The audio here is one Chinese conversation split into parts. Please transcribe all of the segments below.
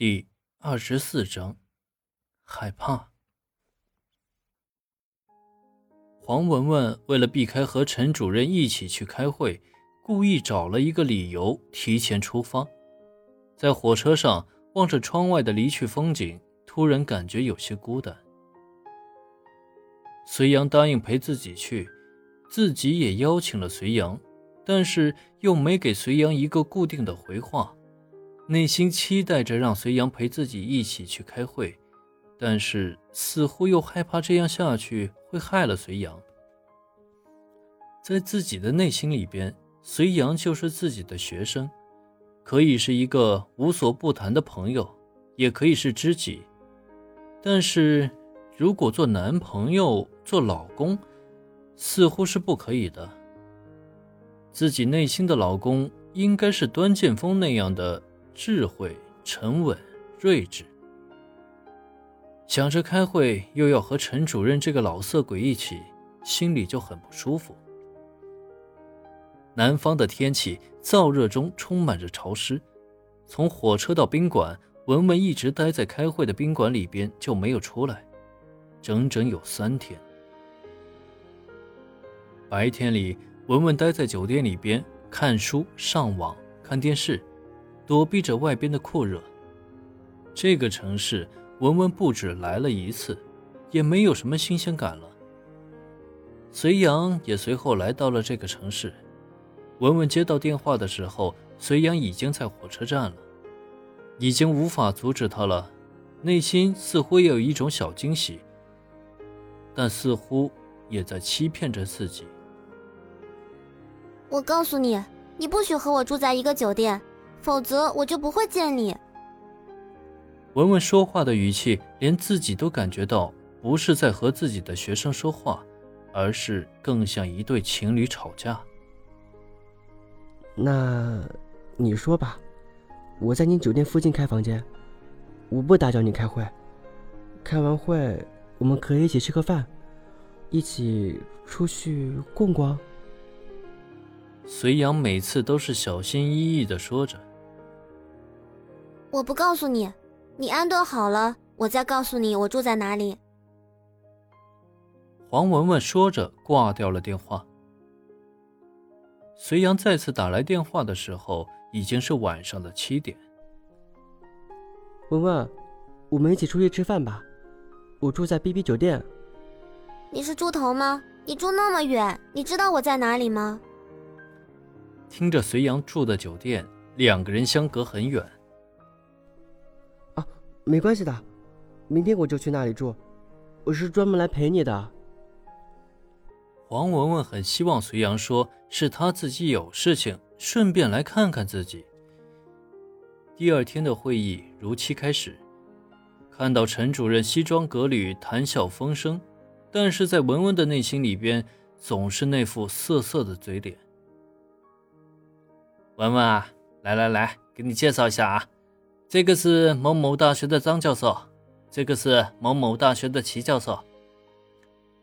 第二十四章，害怕。黄文文为了避开和陈主任一起去开会，故意找了一个理由提前出发。在火车上望着窗外的离去风景，突然感觉有些孤单。隋阳答应陪自己去，自己也邀请了隋阳，但是又没给隋阳一个固定的回话。内心期待着让隋阳陪自己一起去开会，但是似乎又害怕这样下去会害了隋阳。在自己的内心里边，隋阳就是自己的学生，可以是一个无所不谈的朋友，也可以是知己。但是如果做男朋友、做老公，似乎是不可以的。自己内心的老公应该是端剑锋那样的。智慧、沉稳、睿智。想着开会又要和陈主任这个老色鬼一起，心里就很不舒服。南方的天气燥热中充满着潮湿。从火车到宾馆，文文一直待在开会的宾馆里边就没有出来，整整有三天。白天里，文文待在酒店里边看书、上网、看电视。躲避着外边的酷热。这个城市，文文不止来了一次，也没有什么新鲜感了。隋阳也随后来到了这个城市。文文接到电话的时候，隋阳已经在火车站了，已经无法阻止他了。内心似乎也有一种小惊喜，但似乎也在欺骗着自己。我告诉你，你不许和我住在一个酒店。否则我就不会见你。文文说话的语气，连自己都感觉到不是在和自己的学生说话，而是更像一对情侣吵架。那，你说吧，我在你酒店附近开房间，我不打搅你开会。开完会，我们可以一起吃个饭，一起出去逛逛。隋阳每次都是小心翼翼的说着。我不告诉你，你安顿好了，我再告诉你我住在哪里。黄文文说着挂掉了电话。隋阳再次打来电话的时候，已经是晚上的七点。文文，我们一起出去吃饭吧，我住在 B B 酒店。你是猪头吗？你住那么远，你知道我在哪里吗？听着隋阳住的酒店，两个人相隔很远。没关系的，明天我就去那里住。我是专门来陪你的。黄文文很希望隋阳说是他自己有事情，顺便来看看自己。第二天的会议如期开始，看到陈主任西装革履、谈笑风生，但是在文文的内心里边总是那副涩涩的嘴脸。文文啊，来来来，给你介绍一下啊。这个是某某大学的张教授，这个是某某大学的齐教授，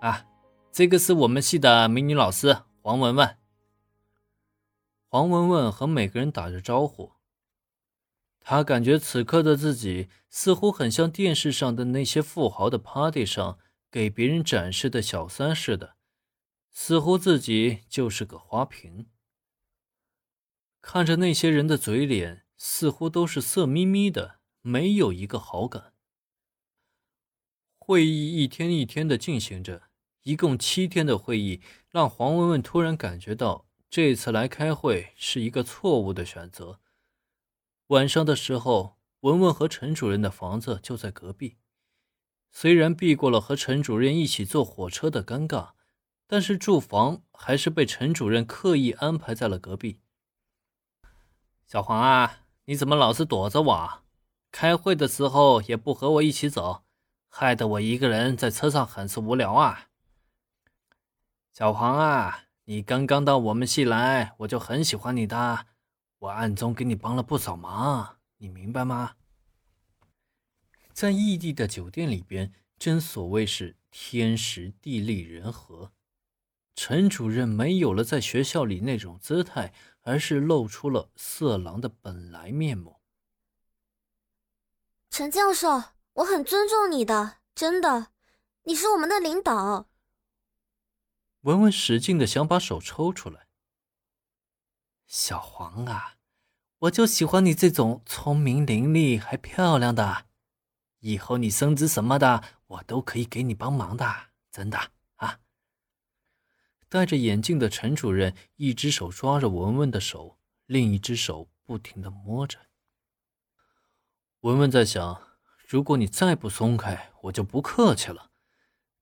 啊，这个是我们系的美女老师黄文文。黄文文和每个人打着招呼，他感觉此刻的自己似乎很像电视上的那些富豪的 party 上给别人展示的小三似的，似乎自己就是个花瓶。看着那些人的嘴脸。似乎都是色眯眯的，没有一个好感。会议一天一天的进行着，一共七天的会议，让黄文文突然感觉到这次来开会是一个错误的选择。晚上的时候，文文和陈主任的房子就在隔壁，虽然避过了和陈主任一起坐火车的尴尬，但是住房还是被陈主任刻意安排在了隔壁。小黄啊。你怎么老是躲着我？开会的时候也不和我一起走，害得我一个人在车上很是无聊啊！小黄啊，你刚刚到我们系来，我就很喜欢你的，我暗中给你帮了不少忙，你明白吗？在异地的酒店里边，真所谓是天时地利人和。陈主任没有了在学校里那种姿态。而是露出了色狼的本来面目。陈教授，我很尊重你的，真的，你是我们的领导。文文使劲的想把手抽出来。小黄啊，我就喜欢你这种聪明伶俐还漂亮的，以后你升职什么的，我都可以给你帮忙的，真的啊。戴着眼镜的陈主任一只手抓着文文的手，另一只手不停的摸着。文文在想，如果你再不松开，我就不客气了。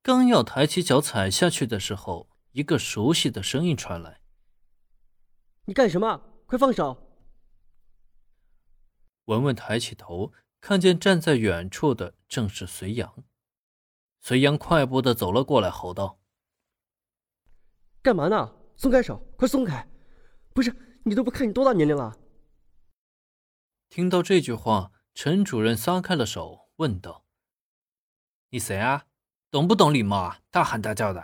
刚要抬起脚踩下去的时候，一个熟悉的声音传来：“你干什么？快放手！”文文抬起头，看见站在远处的正是隋阳。隋阳快步的走了过来，吼道：“干嘛呢？松开手！快松开！不是你都不看你多大年龄了？”听到这句话，陈主任撒开了手，问道：“你谁啊？”懂不懂礼貌啊？大喊大叫的！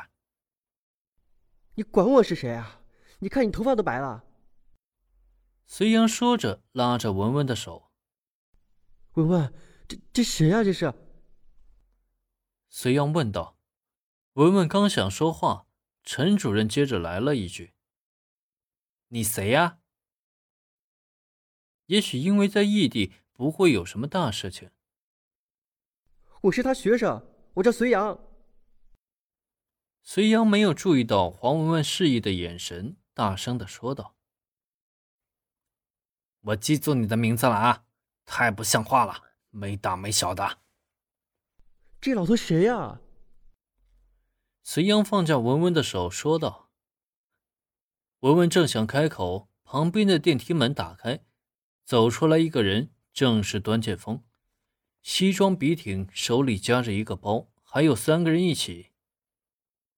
你管我是谁啊？你看你头发都白了。隋阳说着，拉着文文的手。文文，这这谁啊？这是？隋阳问道。文文刚想说话，陈主任接着来了一句：“你谁呀？”也许因为在异地，不会有什么大事情。我是他学生。我叫隋阳。隋阳没有注意到黄文文示意的眼神，大声的说道：“我记住你的名字了啊！太不像话了，没大没小的。”这老头谁呀？隋阳放下文文的手，说道：“文文正想开口，旁边的电梯门打开，走出来一个人，正是端剑锋。”西装笔挺，手里夹着一个包，还有三个人一起。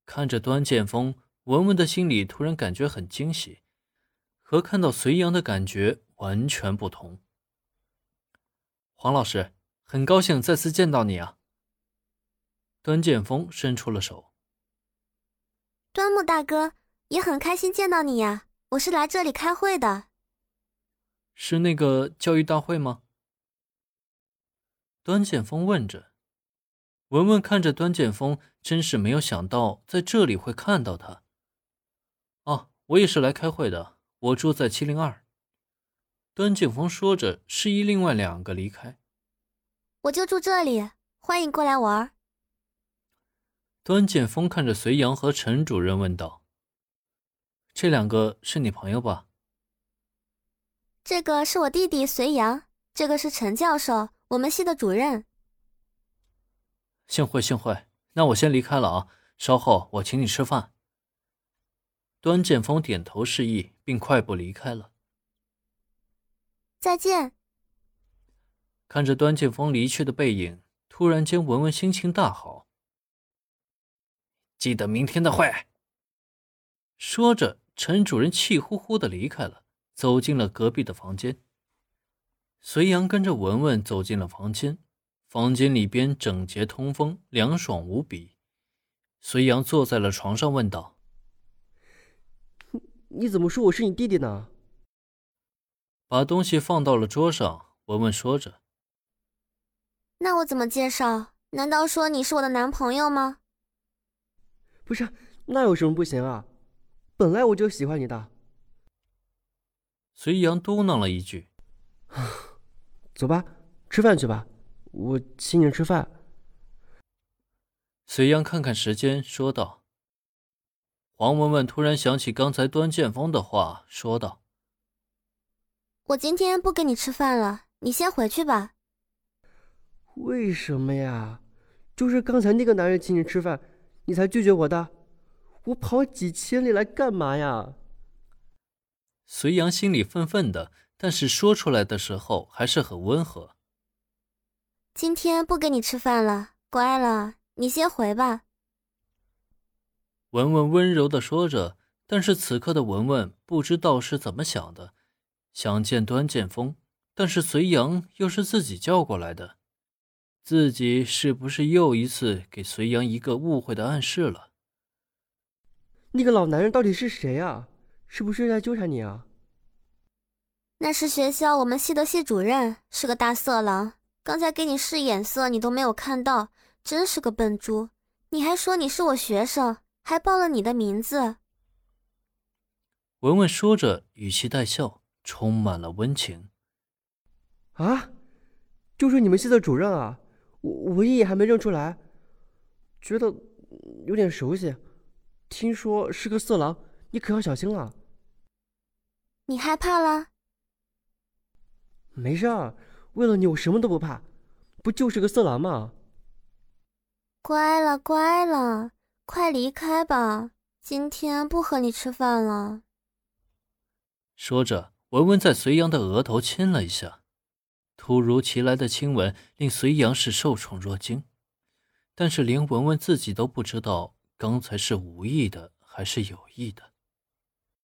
看着端剑锋，文文的心里突然感觉很惊喜，和看到隋阳的感觉完全不同。黄老师，很高兴再次见到你啊！端剑锋伸出了手。端木大哥，也很开心见到你呀！我是来这里开会的。是那个教育大会吗？端剑锋问着，文文看着端剑锋，真是没有想到在这里会看到他。哦，我也是来开会的，我住在七零二。端剑锋说着，示意另外两个离开。我就住这里，欢迎过来玩。端剑峰看着隋阳和陈主任问道：“这两个是你朋友吧？”这个是我弟弟隋阳，这个是陈教授。我们系的主任，幸会幸会。那我先离开了啊，稍后我请你吃饭。端剑峰点头示意，并快步离开了。再见。看着端剑锋离去的背影，突然间文文心情大好。记得明天的会。说着，陈主任气呼呼的离开了，走进了隔壁的房间。隋阳跟着文文走进了房间，房间里边整洁通风，凉爽无比。隋阳坐在了床上，问道：“你怎么说我是你弟弟呢？”把东西放到了桌上，文文说着：“那我怎么介绍？难道说你是我的男朋友吗？”“不是，那有什么不行啊？本来我就喜欢你的。”隋阳嘟囔了一句。走吧，吃饭去吧，我请你吃饭。隋阳看看时间，说道。黄文文突然想起刚才端剑锋的话，说道：“我今天不跟你吃饭了，你先回去吧。”为什么呀？就是刚才那个男人请你吃饭，你才拒绝我的。我跑几千里来干嘛呀？隋阳心里愤愤的。但是说出来的时候还是很温和。今天不跟你吃饭了，乖了，你先回吧。文文温柔的说着，但是此刻的文文不知道是怎么想的，想见端剑锋，但是隋阳又是自己叫过来的，自己是不是又一次给隋阳一个误会的暗示了？那个老男人到底是谁啊？是不是在纠缠你啊？那是学校我们系的系主任，是个大色狼，刚才给你使眼色，你都没有看到，真是个笨猪！你还说你是我学生，还报了你的名字。文文说着，语气带笑，充满了温情。啊，就是你们系的主任啊！我我一眼还没认出来，觉得有点熟悉。听说是个色狼，你可要小心了。你害怕了？没事儿，为了你我什么都不怕，不就是个色狼吗？乖了乖了，快离开吧，今天不和你吃饭了。说着，文文在隋阳的额头亲了一下，突如其来的亲吻令隋阳是受宠若惊，但是连文文自己都不知道刚才是无意的还是有意的。